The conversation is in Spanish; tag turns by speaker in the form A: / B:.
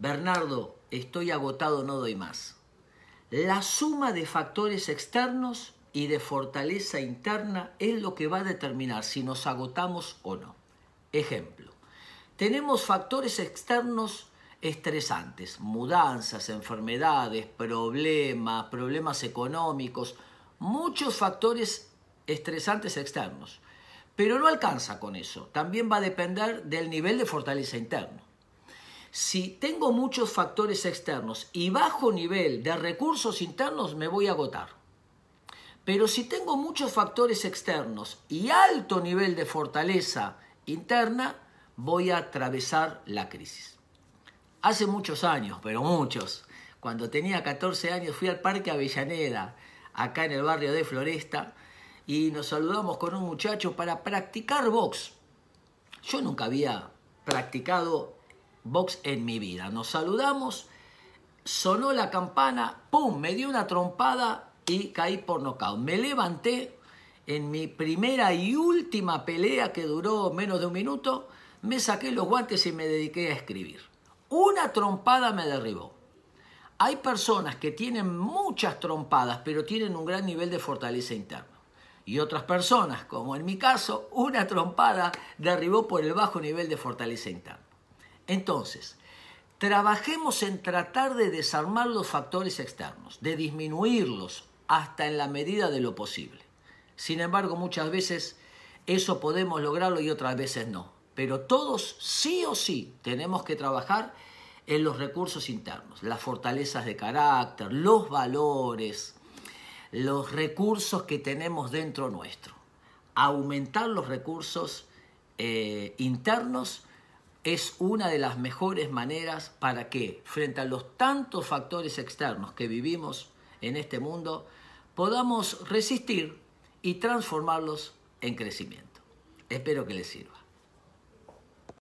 A: Bernardo, estoy agotado, no doy más. La suma de factores externos y de fortaleza interna es lo que va a determinar si nos agotamos o no. Ejemplo, tenemos factores externos estresantes, mudanzas, enfermedades, problemas, problemas económicos, muchos factores estresantes externos. Pero no alcanza con eso, también va a depender del nivel de fortaleza interno. Si tengo muchos factores externos y bajo nivel de recursos internos, me voy a agotar. Pero si tengo muchos factores externos y alto nivel de fortaleza interna, voy a atravesar la crisis. Hace muchos años, pero muchos, cuando tenía 14 años fui al Parque Avellaneda, acá en el barrio de Floresta, y nos saludamos con un muchacho para practicar box. Yo nunca había practicado box en mi vida. Nos saludamos, sonó la campana, ¡pum! Me dio una trompada y caí por nocaut. Me levanté en mi primera y última pelea que duró menos de un minuto, me saqué los guantes y me dediqué a escribir. Una trompada me derribó. Hay personas que tienen muchas trompadas, pero tienen un gran nivel de fortaleza interna. Y otras personas, como en mi caso, una trompada derribó por el bajo nivel de fortaleza interna. Entonces, trabajemos en tratar de desarmar los factores externos, de disminuirlos hasta en la medida de lo posible. Sin embargo, muchas veces eso podemos lograrlo y otras veces no pero todos sí o sí tenemos que trabajar en los recursos internos, las fortalezas de carácter, los valores, los recursos que tenemos dentro nuestro. Aumentar los recursos eh, internos es una de las mejores maneras para que, frente a los tantos factores externos que vivimos en este mundo, podamos resistir y transformarlos en crecimiento. Espero que les sirva.